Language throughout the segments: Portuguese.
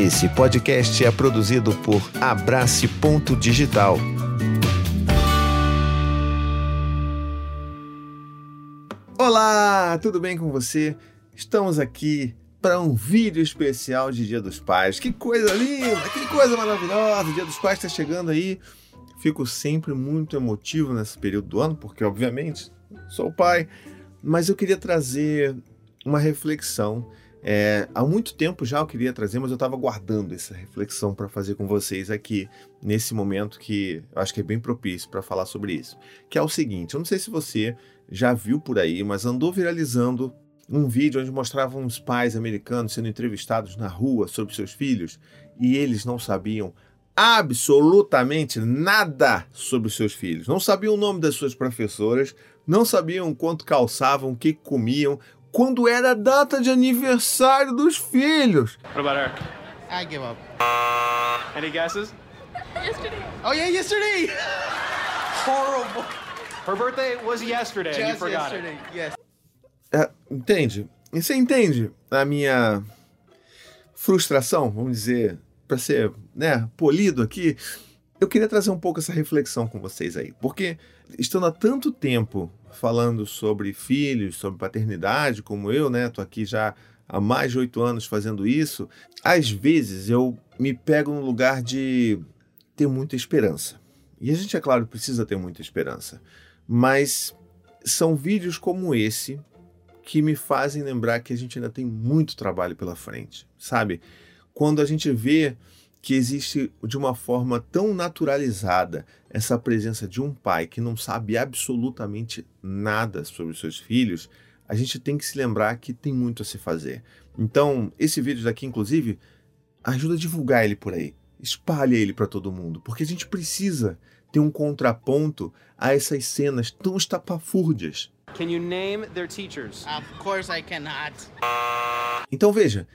Esse podcast é produzido por Abrace Ponto Digital. Olá, tudo bem com você? Estamos aqui para um vídeo especial de Dia dos Pais. Que coisa linda, que coisa maravilhosa! Dia dos Pais está chegando aí. Fico sempre muito emotivo nesse período do ano, porque obviamente sou pai, mas eu queria trazer uma reflexão é, há muito tempo já eu queria trazer, mas eu estava guardando essa reflexão para fazer com vocês aqui, nesse momento que eu acho que é bem propício para falar sobre isso. Que é o seguinte: eu não sei se você já viu por aí, mas andou viralizando um vídeo onde mostravam os pais americanos sendo entrevistados na rua sobre seus filhos e eles não sabiam absolutamente nada sobre os seus filhos. Não sabiam o nome das suas professoras, não sabiam quanto calçavam, o que comiam, quando era a data de aniversário dos filhos. What about her? I give up. Any guesses? Yesterday. Oh yeah, yesterday. Horrible. Her birthday was yesterday and you Just forgot yesterday. it. Yes. É, entende? E você entende a minha frustração, vamos dizer, para ser né, polido aqui? Eu queria trazer um pouco essa reflexão com vocês aí, porque estando há tanto tempo falando sobre filhos, sobre paternidade, como eu, né? Tô aqui já há mais de oito anos fazendo isso. Às vezes eu me pego no lugar de ter muita esperança. E a gente, é claro, precisa ter muita esperança. Mas são vídeos como esse que me fazem lembrar que a gente ainda tem muito trabalho pela frente, sabe? Quando a gente vê que existe de uma forma tão naturalizada essa presença de um pai que não sabe absolutamente nada sobre os seus filhos, a gente tem que se lembrar que tem muito a se fazer. Então, esse vídeo daqui, inclusive, ajuda a divulgar ele por aí. Espalhe ele para todo mundo, porque a gente precisa ter um contraponto a essas cenas tão estapafúrdias. Can you name their teachers? Of course I cannot. Então veja,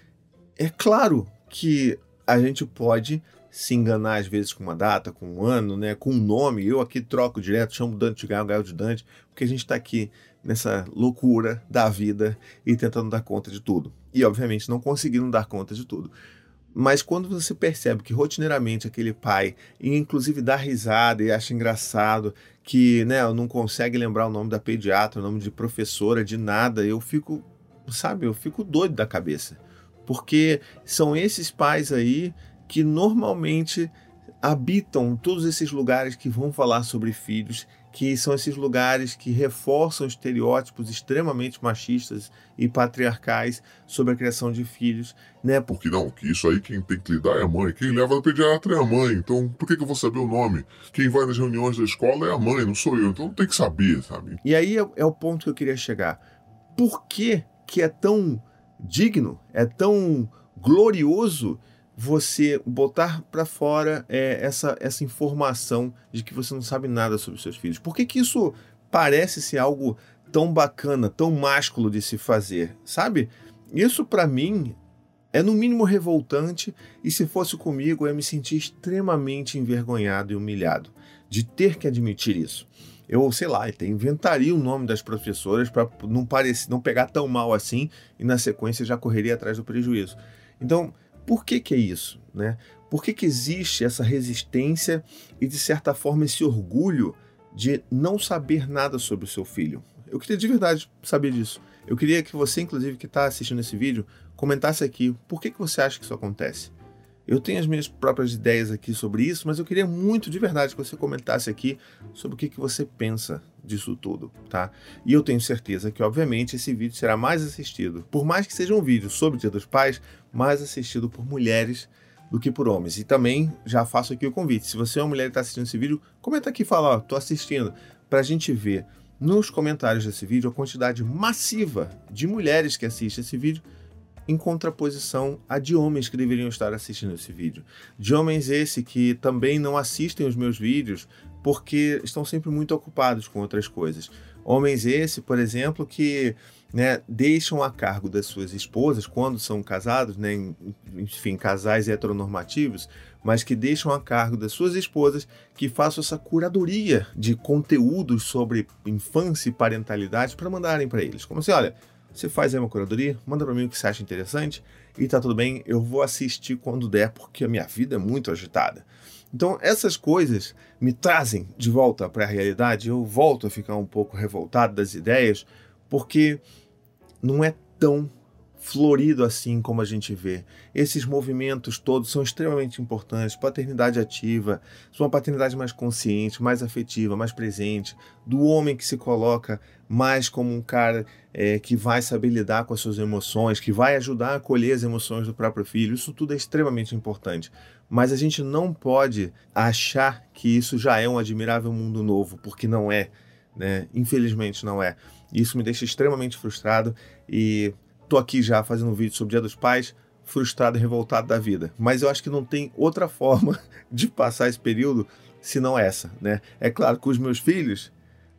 é claro que a gente pode se enganar às vezes com uma data, com um ano, né, com um nome. Eu aqui troco direto, chamo Dante de Gaio, Gaio de Dante, porque a gente está aqui nessa loucura da vida e tentando dar conta de tudo. E obviamente não conseguindo dar conta de tudo. Mas quando você percebe que rotineiramente aquele pai, inclusive dá risada e acha engraçado, que né, não consegue lembrar o nome da pediatra, o nome de professora, de nada, eu fico, sabe, eu fico doido da cabeça. Porque são esses pais aí que normalmente habitam todos esses lugares que vão falar sobre filhos, que são esses lugares que reforçam estereótipos extremamente machistas e patriarcais sobre a criação de filhos, né? Porque não, que isso aí quem tem que lidar é a mãe. Quem leva no pediatra é a mãe. Então, por que, que eu vou saber o nome? Quem vai nas reuniões da escola é a mãe, não sou eu. Então, tem que saber, sabe? E aí é, é o ponto que eu queria chegar. Por que, que é tão digno, é tão glorioso você botar para fora é, essa, essa informação de que você não sabe nada sobre seus filhos? Por que, que isso parece ser algo tão bacana, tão másculo de se fazer, sabe? Isso para mim é no mínimo revoltante e se fosse comigo eu ia me sentir extremamente envergonhado e humilhado de ter que admitir isso. Eu, sei lá, inventaria o nome das professoras para não parecer, não pegar tão mal assim e na sequência já correria atrás do prejuízo. Então, por que, que é isso? Né? Por que, que existe essa resistência e, de certa forma, esse orgulho de não saber nada sobre o seu filho? Eu queria de verdade saber disso. Eu queria que você, inclusive, que está assistindo esse vídeo, comentasse aqui por que, que você acha que isso acontece. Eu tenho as minhas próprias ideias aqui sobre isso, mas eu queria muito de verdade que você comentasse aqui sobre o que, que você pensa disso tudo, tá? E eu tenho certeza que, obviamente, esse vídeo será mais assistido, por mais que seja um vídeo sobre o Dia dos Pais, mais assistido por mulheres do que por homens. E também já faço aqui o convite. Se você é uma mulher que está assistindo esse vídeo, comenta aqui e fala, ó, tô assistindo, para a gente ver nos comentários desse vídeo a quantidade massiva de mulheres que assistem esse vídeo em contraposição a de homens que deveriam estar assistindo esse vídeo. De homens esse que também não assistem os meus vídeos porque estão sempre muito ocupados com outras coisas. Homens esse, por exemplo, que né, deixam a cargo das suas esposas quando são casados, né, enfim, casais heteronormativos, mas que deixam a cargo das suas esposas que façam essa curadoria de conteúdos sobre infância e parentalidade para mandarem para eles. Como assim, olha, você faz aí uma curadoria, manda para mim o que você acha interessante e tá tudo bem, eu vou assistir quando der, porque a minha vida é muito agitada. Então, essas coisas me trazem de volta para a realidade, eu volto a ficar um pouco revoltado das ideias, porque não é tão florido assim como a gente vê. Esses movimentos todos são extremamente importantes. Paternidade ativa, uma paternidade mais consciente, mais afetiva, mais presente, do homem que se coloca mais como um cara é, que vai saber lidar com as suas emoções, que vai ajudar a acolher as emoções do próprio filho. Isso tudo é extremamente importante. Mas a gente não pode achar que isso já é um admirável mundo novo, porque não é. Né? Infelizmente não é. Isso me deixa extremamente frustrado e tô aqui já fazendo um vídeo sobre o Dia dos Pais, frustrado e revoltado da vida. Mas eu acho que não tem outra forma de passar esse período senão essa, né? É claro que os meus filhos,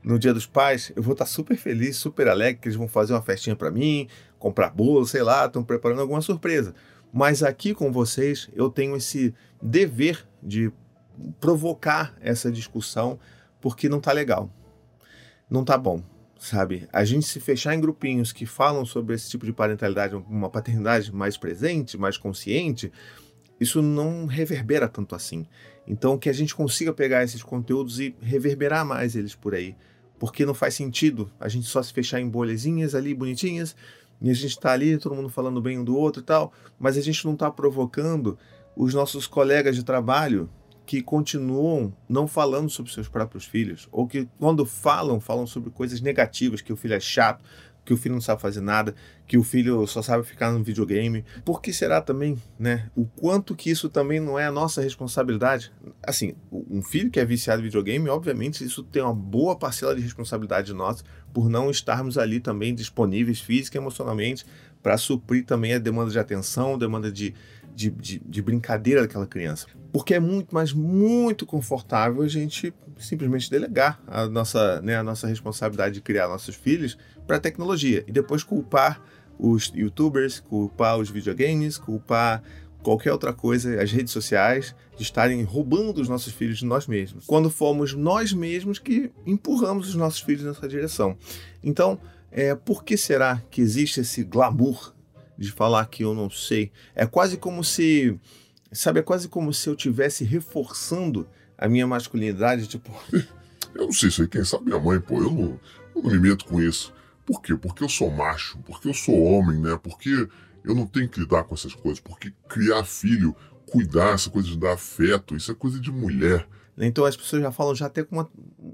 no Dia dos Pais, eu vou estar super feliz, super alegre que eles vão fazer uma festinha para mim, comprar bolo, sei lá, estão preparando alguma surpresa. Mas aqui com vocês, eu tenho esse dever de provocar essa discussão porque não tá legal. Não tá bom sabe? A gente se fechar em grupinhos que falam sobre esse tipo de parentalidade, uma paternidade mais presente, mais consciente, isso não reverbera tanto assim. Então, que a gente consiga pegar esses conteúdos e reverberar mais eles por aí. Porque não faz sentido a gente só se fechar em bolhazinhas ali bonitinhas e a gente está ali, todo mundo falando bem um do outro e tal, mas a gente não está provocando os nossos colegas de trabalho que continuam não falando sobre seus próprios filhos, ou que quando falam, falam sobre coisas negativas, que o filho é chato, que o filho não sabe fazer nada, que o filho só sabe ficar no videogame. Por que será também, né? O quanto que isso também não é a nossa responsabilidade? Assim, um filho que é viciado em videogame, obviamente, isso tem uma boa parcela de responsabilidade nossa por não estarmos ali também disponíveis física e emocionalmente para suprir também a demanda de atenção, demanda de, de, de, de brincadeira daquela criança. Porque é muito, mas muito confortável a gente simplesmente delegar a nossa, né, a nossa responsabilidade de criar nossos filhos para a tecnologia e depois culpar os youtubers, culpar os videogames, culpar qualquer outra coisa, as redes sociais, de estarem roubando os nossos filhos de nós mesmos. Quando fomos nós mesmos que empurramos os nossos filhos nessa direção. Então, é, por que será que existe esse glamour de falar que eu não sei. É quase como se, sabe, é quase como se eu estivesse reforçando a minha masculinidade, tipo. Eu não sei se quem sabe minha mãe, pô, eu não, eu não me meto com isso. Por quê? Porque eu sou macho, porque eu sou homem, né? Porque eu não tenho que lidar com essas coisas, porque criar filho, cuidar, essa coisa de dar afeto, isso é coisa de mulher. Então as pessoas já falam já até com uma,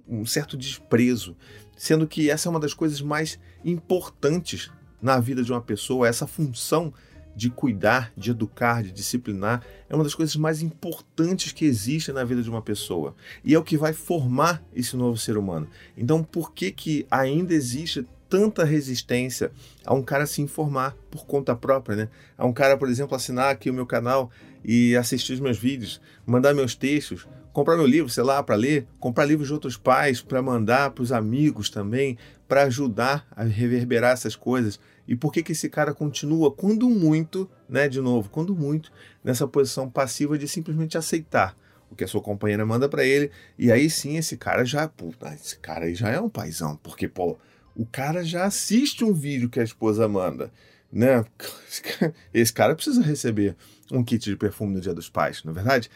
um certo desprezo, sendo que essa é uma das coisas mais importantes na vida de uma pessoa, essa função de cuidar, de educar, de disciplinar, é uma das coisas mais importantes que existe na vida de uma pessoa. E é o que vai formar esse novo ser humano. Então, por que, que ainda existe tanta resistência a um cara se informar por conta própria, né? A um cara, por exemplo, assinar aqui o meu canal e assistir os meus vídeos, mandar meus textos, comprar meu livro, sei lá, para ler, comprar livros de outros pais para mandar para os amigos também, para ajudar a reverberar essas coisas. E por que, que esse cara continua, quando muito, né, de novo, quando muito, nessa posição passiva de simplesmente aceitar o que a sua companheira manda para ele, e aí sim esse cara já, esse cara aí já é um paizão, porque, pô, o cara já assiste um vídeo que a esposa manda, né? Esse cara precisa receber um kit de perfume no Dia dos Pais, na é verdade?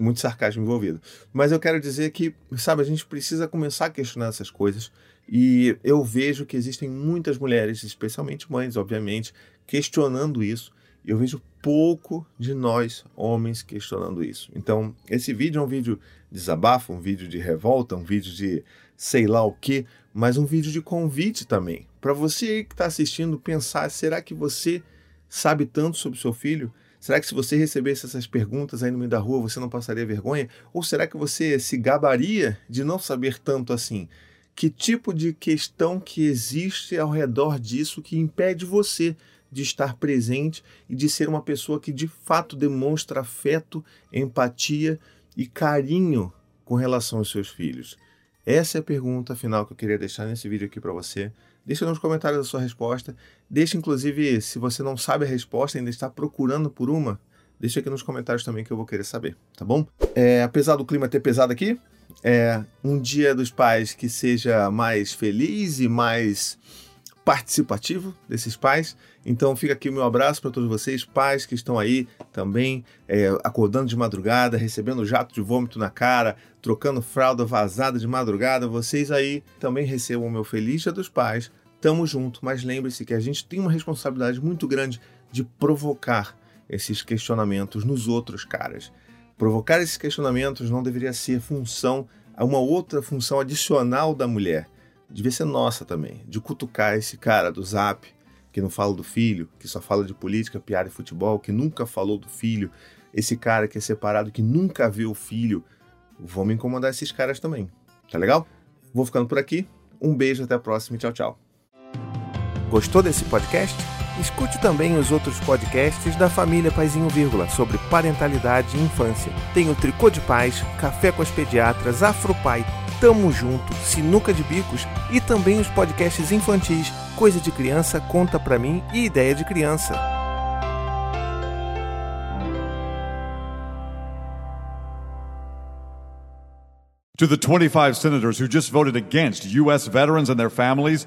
Muito sarcasmo envolvido. Mas eu quero dizer que, sabe, a gente precisa começar a questionar essas coisas e eu vejo que existem muitas mulheres, especialmente mães, obviamente, questionando isso. E eu vejo pouco de nós, homens, questionando isso. Então, esse vídeo é um vídeo de desabafo, um vídeo de revolta, um vídeo de sei lá o que, mas um vídeo de convite também. Para você que está assistindo, pensar: será que você sabe tanto sobre seu filho? Será que se você recebesse essas perguntas aí no meio da rua, você não passaria vergonha? Ou será que você se gabaria de não saber tanto assim? Que tipo de questão que existe ao redor disso que impede você de estar presente e de ser uma pessoa que de fato demonstra afeto, empatia e carinho com relação aos seus filhos? Essa é a pergunta final que eu queria deixar nesse vídeo aqui para você. Deixa nos comentários a sua resposta. Deixa, inclusive, se você não sabe a resposta, ainda está procurando por uma, deixa aqui nos comentários também que eu vou querer saber, tá bom? É, apesar do clima ter pesado aqui, é um dia dos pais que seja mais feliz e mais participativo desses pais. Então fica aqui o meu abraço para todos vocês, pais que estão aí também é, acordando de madrugada, recebendo jato de vômito na cara, trocando fralda vazada de madrugada. Vocês aí também recebam o meu feliz dia dos pais. Tamo junto, mas lembre-se que a gente tem uma responsabilidade muito grande de provocar esses questionamentos nos outros caras. Provocar esses questionamentos não deveria ser função, uma outra função adicional da mulher devia ser nossa também, de cutucar esse cara do zap, que não fala do filho, que só fala de política, piada e futebol, que nunca falou do filho, esse cara que é separado, que nunca vê o filho. Vamos incomodar esses caras também, tá legal? Vou ficando por aqui. Um beijo, até a próxima e tchau, tchau. Gostou desse podcast? Escute também os outros podcasts da família Paizinho Vírgula sobre parentalidade e infância. Tem o Tricô de Paz, Café com as Pediatras, Afropai, Tamo Junto, Sinuca de Bicos e também os podcasts infantis Coisa de Criança, Conta Pra Mim e Ideia de Criança. To the 25 senators who just voted against U.S. veterans and their families,